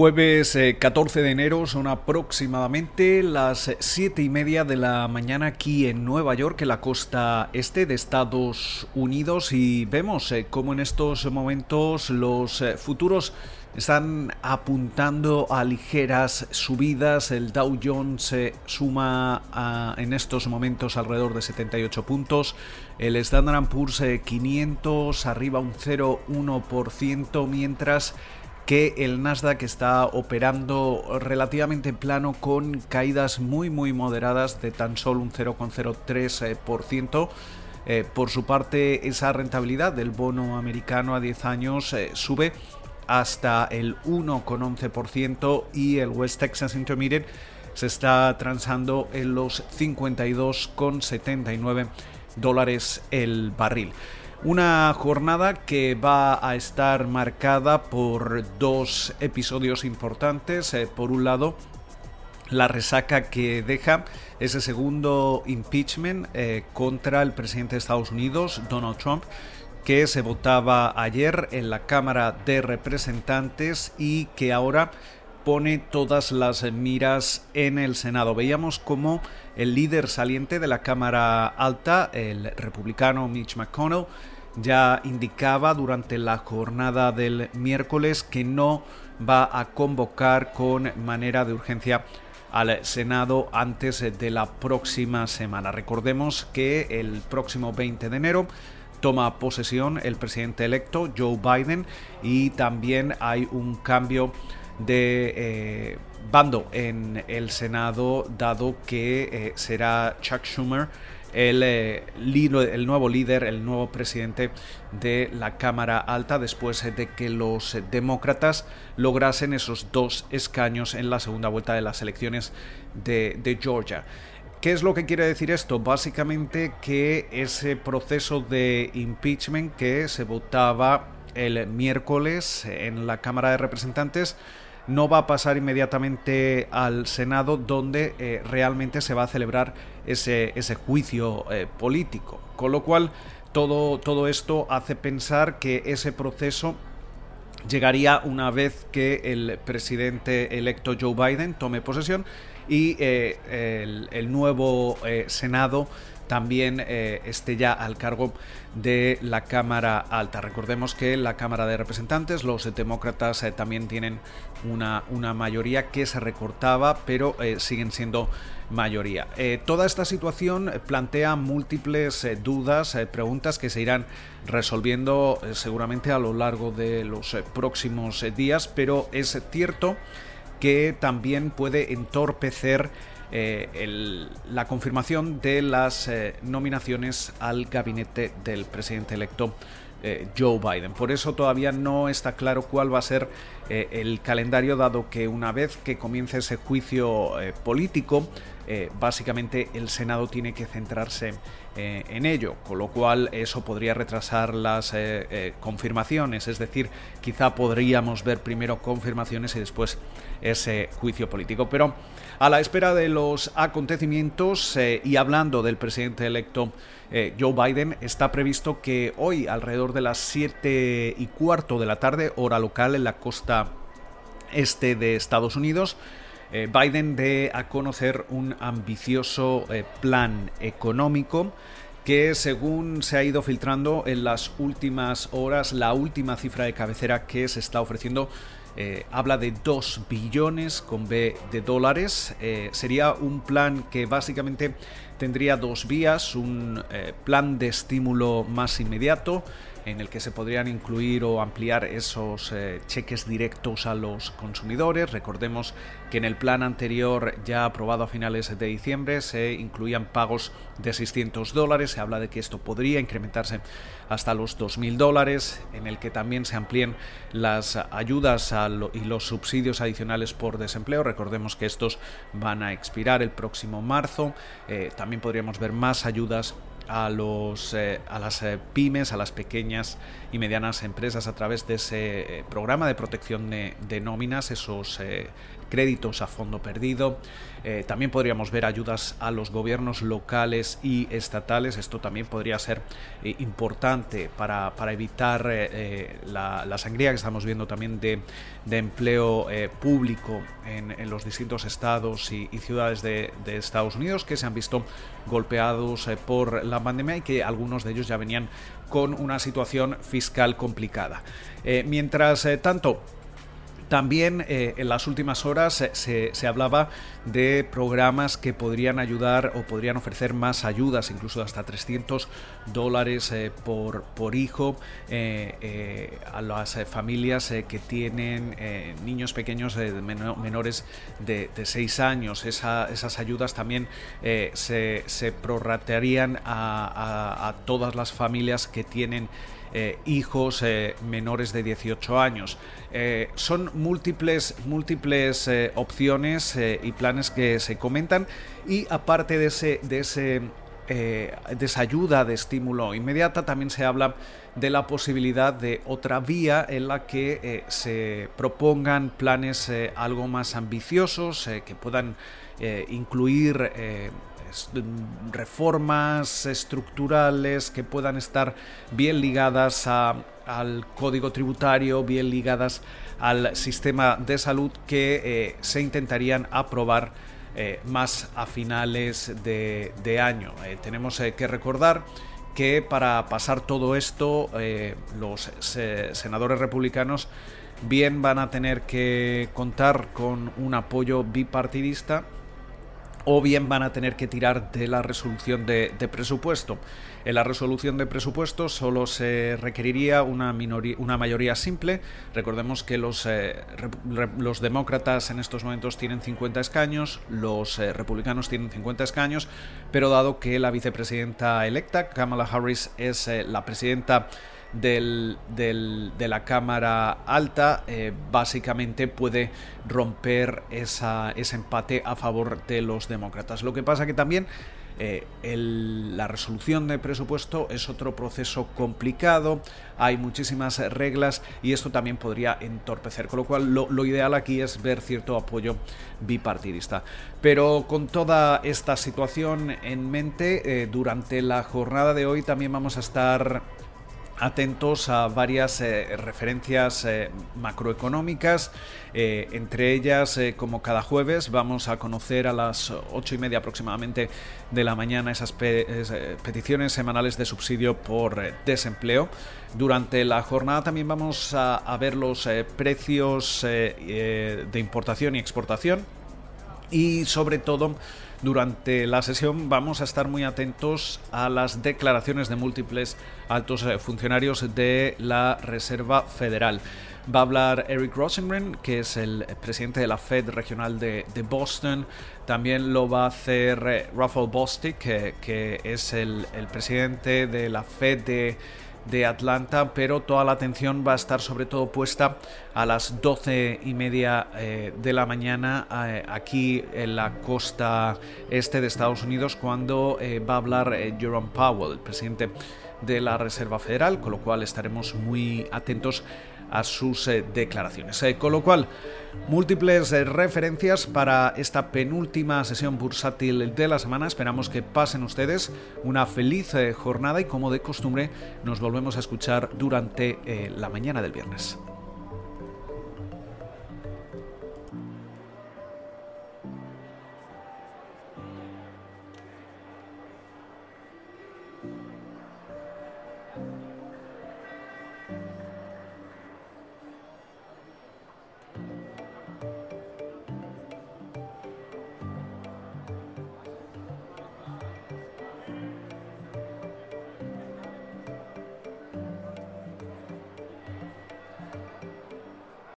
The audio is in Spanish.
Jueves 14 de enero son aproximadamente las 7 y media de la mañana aquí en Nueva York, en la costa este de Estados Unidos, y vemos cómo en estos momentos los futuros están apuntando a ligeras subidas. El Dow Jones se suma en estos momentos alrededor de 78 puntos. El Standard Poor's 500 arriba un 0,1%, mientras que el Nasdaq está operando relativamente plano con caídas muy muy moderadas de tan solo un 0,03%. Eh, por su parte, esa rentabilidad del bono americano a 10 años eh, sube hasta el 1,11% y el West Texas Intermediate se está transando en los 52,79 dólares el barril. Una jornada que va a estar marcada por dos episodios importantes. Eh, por un lado, la resaca que deja ese segundo impeachment eh, contra el presidente de Estados Unidos, Donald Trump, que se votaba ayer en la Cámara de Representantes y que ahora pone todas las miras en el Senado. Veíamos como el líder saliente de la Cámara Alta, el republicano Mitch McConnell, ya indicaba durante la jornada del miércoles que no va a convocar con manera de urgencia al Senado antes de la próxima semana. Recordemos que el próximo 20 de enero toma posesión el presidente electo Joe Biden y también hay un cambio de eh, bando en el Senado, dado que eh, será Chuck Schumer el, eh, el, nuevo líder, el nuevo presidente de la Cámara Alta, después de que los demócratas lograsen esos dos escaños en la segunda vuelta de las elecciones de, de Georgia. ¿Qué es lo que quiere decir esto? Básicamente que ese proceso de impeachment que se votaba el miércoles en la Cámara de Representantes no va a pasar inmediatamente al Senado donde eh, realmente se va a celebrar ese, ese juicio eh, político. Con lo cual, todo, todo esto hace pensar que ese proceso llegaría una vez que el presidente electo Joe Biden tome posesión y eh, el, el, nuevo Senado también eh, esté ya al cargo de la Cámara Alta. Recordemos que la Cámara de Representantes, los demócratas eh, también tienen una, una, mayoría que se recortaba, pero eh, siguen siendo mayoría. toda esta situación plantea múltiples dudas, preguntas que se irán resolviendo seguramente a lo largo de los próximos días, pero es cierto que también puede entorpecer eh, la confirmación de las eh, nominaciones al gabinete del presidente electo eh, Joe Biden. Por eso todavía no está claro cuál va a ser el calendario, dado que una vez que comience ese juicio político, básicamente el Senado tiene que centrarse en ello, con lo cual eso podría retrasar las confirmaciones, es decir, quizá podríamos ver primero confirmaciones y después ese juicio político. Pero a la espera de los acontecimientos eh, y hablando del presidente electo eh, Joe Biden, está previsto que hoy, alrededor de las 7 y cuarto de la tarde, hora local en la costa este de Estados Unidos, eh, Biden dé a conocer un ambicioso plan económico que según se ha ido filtrando en las últimas horas, la última cifra de cabecera que se está ofreciendo eh, habla de 2 billones con B de dólares. Eh, sería un plan que básicamente tendría dos vías, un eh, plan de estímulo más inmediato en el que se podrían incluir o ampliar esos eh, cheques directos a los consumidores. Recordemos que en el plan anterior ya aprobado a finales de diciembre se incluían pagos de 600 dólares. Se habla de que esto podría incrementarse hasta los 2.000 dólares, en el que también se amplíen las ayudas y los subsidios adicionales por desempleo. Recordemos que estos van a expirar el próximo marzo. Eh, también podríamos ver más ayudas a, los, eh, a las eh, pymes, a las pequeñas y medianas empresas a través de ese eh, programa de protección de, nóminas, esos créditos a fondo perdido. Eh, también podríamos ver ayudas a los gobiernos locales y estatales. Esto también podría ser eh, importante para, evitar eh, la, sangría que estamos viendo también de, empleo público en, los distintos estados y, ciudades de, de, Estados Unidos que se han visto golpeados por la pandemia y que algunos de ellos ya venían con una situación fiscal complicada. mientras tanto, también eh, en las últimas horas se, hablaba de programas que podrían ayudar o podrían ofrecer más ayudas, incluso hasta 300 dólares eh, por, por, hijo eh, a las familias que tienen niños pequeños menores de, 6 años. esas ayudas también se, se prorratearían a todas las familias que tienen hijos menores de 18 años. Son múltiples, múltiples opciones y planes que se comentan. Y aparte de ese, de ese de esa ayuda de estímulo inmediata, también se habla de la posibilidad de otra vía en la que se propongan planes algo más ambiciosos, que puedan incluir reformas estructurales que puedan estar bien ligadas al código tributario, bien ligadas al sistema de salud que eh, se intentarían aprobar eh, más a finales de, año. Eh, tenemos que recordar que para pasar todo esto los senadores republicanos bien van a tener que contar con un apoyo bipartidista o bien van a tener que tirar de la resolución de, presupuesto. En la resolución de presupuesto solo se requeriría una, una mayoría simple. Recordemos que los, eh, demócratas en estos momentos tienen 50 escaños, los eh, republicanos tienen 50 escaños, pero dado que la vicepresidenta electa, Kamala Harris, es eh, la presidenta del, de la Cámara Alta eh, básicamente puede romper esa, ese empate a favor de los demócratas. Lo que pasa que también eh, la resolución de presupuesto es otro proceso complicado, hay muchísimas reglas y esto también podría entorpecer, con lo cual lo, ideal aquí es ver cierto apoyo bipartidista. Pero con toda esta situación en mente, eh, durante la jornada de hoy también vamos a estar atentos a varias eh, referencias eh, macroeconómicas, eh, entre ellas, como cada jueves, vamos a conocer a las ocho y media aproximadamente de la mañana esas peticiones semanales de subsidio por desempleo. Durante la jornada también vamos a ver los precios de importación y exportación y sobre todo durante la sesión vamos a estar muy atentos a las declaraciones de múltiples altos eh, funcionarios de la Reserva Federal. Va a hablar Eric Rosengren, que es el presidente de la Fed regional de, Boston. También lo va a hacer eh, Rafael Bostic, que, es el, el presidente de la Fed de de Atlanta, pero toda la atención va a estar sobre todo puesta a las doce y media eh, de la mañana eh, aquí en la costa este de Estados Unidos cuando eh, va a hablar Jerome Powell, el presidente de la Reserva Federal, con lo cual estaremos muy atentos a sus eh, declaraciones. Eh, con lo cual, múltiples eh, referencias para esta penúltima sesión bursátil de la semana. Esperamos que pasen ustedes una feliz jornada y como de costumbre nos volvemos a escuchar durante la mañana del viernes.